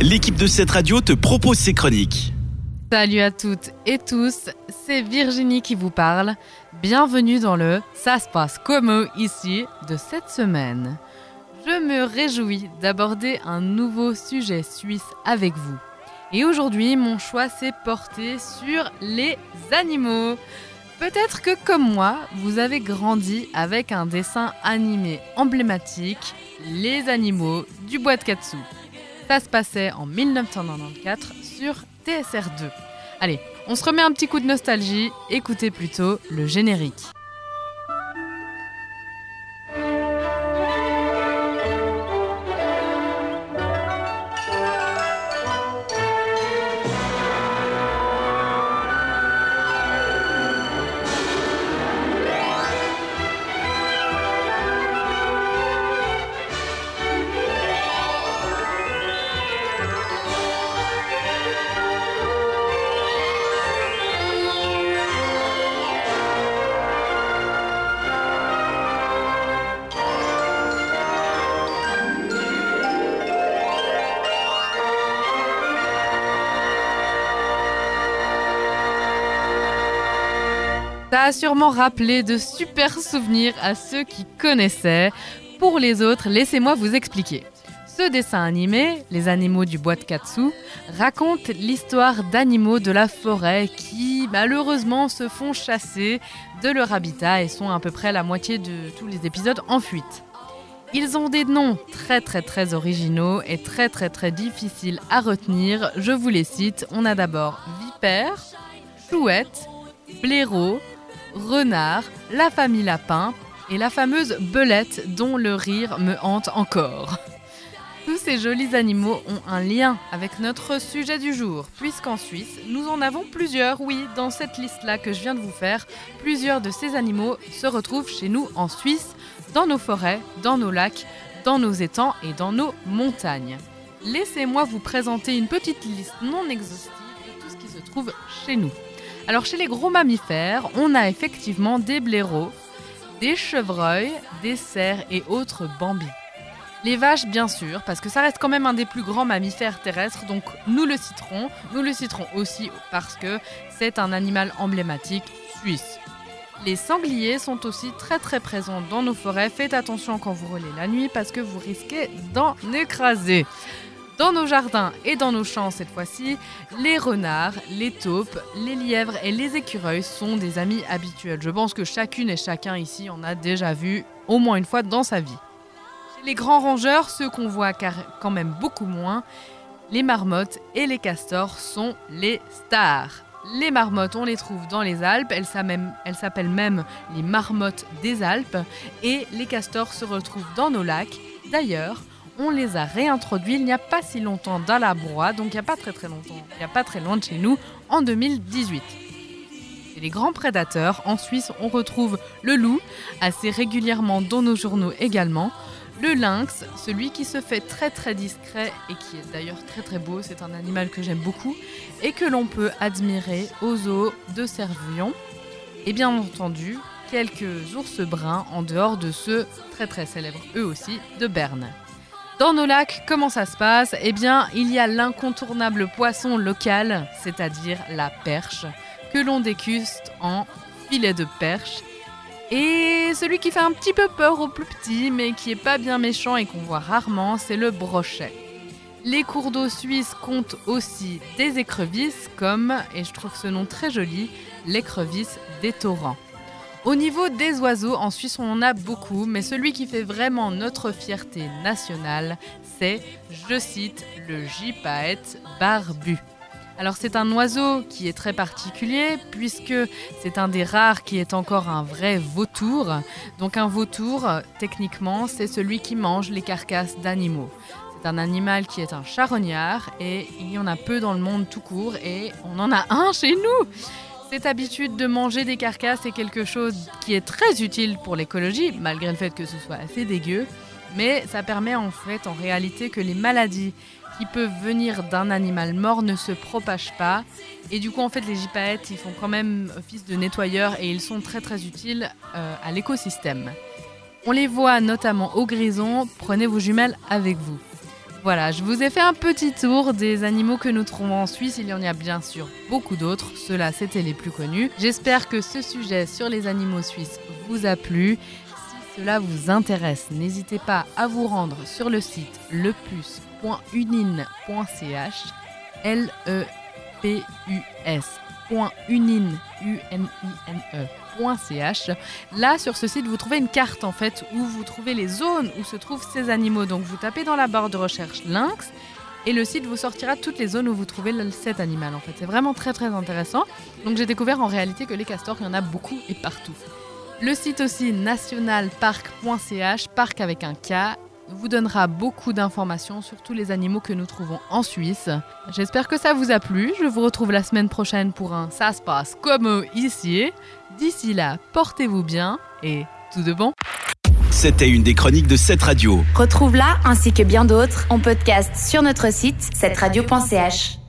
l'équipe de cette radio te propose ses chroniques. Salut à toutes et tous, c'est Virginie qui vous parle. Bienvenue dans le Ça se passe comme ici de cette semaine. Je me réjouis d'aborder un nouveau sujet suisse avec vous. Et aujourd'hui, mon choix s'est porté sur les animaux. Peut-être que comme moi, vous avez grandi avec un dessin animé emblématique, Les animaux du bois de Katsu. Ça se passait en 1994 sur TSR2. Allez, on se remet un petit coup de nostalgie, écoutez plutôt le générique. Ça a sûrement rappelé de super souvenirs à ceux qui connaissaient. Pour les autres, laissez-moi vous expliquer. Ce dessin animé, Les animaux du bois de Katsu, raconte l'histoire d'animaux de la forêt qui malheureusement se font chasser de leur habitat et sont à peu près la moitié de tous les épisodes en fuite. Ils ont des noms très très très originaux et très très très difficiles à retenir. Je vous les cite. On a d'abord Vipère, Chouette, Blaireau, renard, la famille lapin et la fameuse belette dont le rire me hante encore. Tous ces jolis animaux ont un lien avec notre sujet du jour, puisqu'en Suisse, nous en avons plusieurs, oui, dans cette liste-là que je viens de vous faire, plusieurs de ces animaux se retrouvent chez nous en Suisse, dans nos forêts, dans nos lacs, dans nos étangs et dans nos montagnes. Laissez-moi vous présenter une petite liste non exhaustive de tout ce qui se trouve chez nous. Alors chez les gros mammifères, on a effectivement des blaireaux, des chevreuils, des cerfs et autres bambis. Les vaches, bien sûr, parce que ça reste quand même un des plus grands mammifères terrestres, donc nous le citerons. Nous le citerons aussi parce que c'est un animal emblématique suisse. Les sangliers sont aussi très très présents dans nos forêts. Faites attention quand vous roulez la nuit parce que vous risquez d'en écraser. Dans nos jardins et dans nos champs cette fois-ci, les renards, les taupes, les lièvres et les écureuils sont des amis habituels. Je pense que chacune et chacun ici en a déjà vu au moins une fois dans sa vie. Les grands rongeurs, ceux qu'on voit quand même beaucoup moins, les marmottes et les castors sont les stars. Les marmottes, on les trouve dans les Alpes, elles s'appellent même les marmottes des Alpes, et les castors se retrouvent dans nos lacs. D'ailleurs, on les a réintroduits il n'y a pas si longtemps dans la broie, donc il n'y a pas très très longtemps, il n'y a pas très loin de chez nous, en 2018. Et les grands prédateurs, en Suisse, on retrouve le loup, assez régulièrement dans nos journaux également, le lynx, celui qui se fait très très discret et qui est d'ailleurs très très beau, c'est un animal que j'aime beaucoup, et que l'on peut admirer aux zoos de Servion, et bien entendu quelques ours bruns en dehors de ceux très très célèbres eux aussi de Berne. Dans nos lacs, comment ça se passe? Eh bien, il y a l'incontournable poisson local, c'est-à-dire la perche, que l'on déguste en filet de perche. Et celui qui fait un petit peu peur aux plus petits, mais qui est pas bien méchant et qu'on voit rarement, c'est le brochet. Les cours d'eau suisses comptent aussi des écrevisses, comme, et je trouve ce nom très joli, l'écrevisse des torrents. Au niveau des oiseaux, en Suisse, on en a beaucoup, mais celui qui fait vraiment notre fierté nationale, c'est, je cite, le gypaète barbu. Alors c'est un oiseau qui est très particulier puisque c'est un des rares qui est encore un vrai vautour. Donc un vautour, techniquement, c'est celui qui mange les carcasses d'animaux. C'est un animal qui est un charognard et il y en a peu dans le monde tout court et on en a un chez nous. Cette habitude de manger des carcasses est quelque chose qui est très utile pour l'écologie, malgré le fait que ce soit assez dégueu. Mais ça permet en fait, en réalité, que les maladies qui peuvent venir d'un animal mort ne se propagent pas. Et du coup, en fait, les gypaètes, ils font quand même office de nettoyeurs et ils sont très très utiles euh, à l'écosystème. On les voit notamment au grison, prenez vos jumelles avec vous. Voilà, je vous ai fait un petit tour des animaux que nous trouvons en Suisse. Il y en a bien sûr beaucoup d'autres. Ceux-là, c'était les plus connus. J'espère que ce sujet sur les animaux suisses vous a plu. Si cela vous intéresse, n'hésitez pas à vous rendre sur le site leplus.unine.ch L E P U S.unine .ch. Là, sur ce site, vous trouvez une carte en fait où vous trouvez les zones où se trouvent ces animaux. Donc, vous tapez dans la barre de recherche lynx et le site vous sortira toutes les zones où vous trouvez cet animal. En fait, c'est vraiment très très intéressant. Donc, j'ai découvert en réalité que les castors, il y en a beaucoup et partout. Le site aussi nationalpark.ch, parc avec un K, vous donnera beaucoup d'informations sur tous les animaux que nous trouvons en Suisse. J'espère que ça vous a plu. Je vous retrouve la semaine prochaine pour un Ça se passe comme ici. D'ici là, portez-vous bien et tout de bon. C'était une des chroniques de cette radio. Retrouve-la ainsi que bien d'autres en podcast sur notre site cette radio.ch.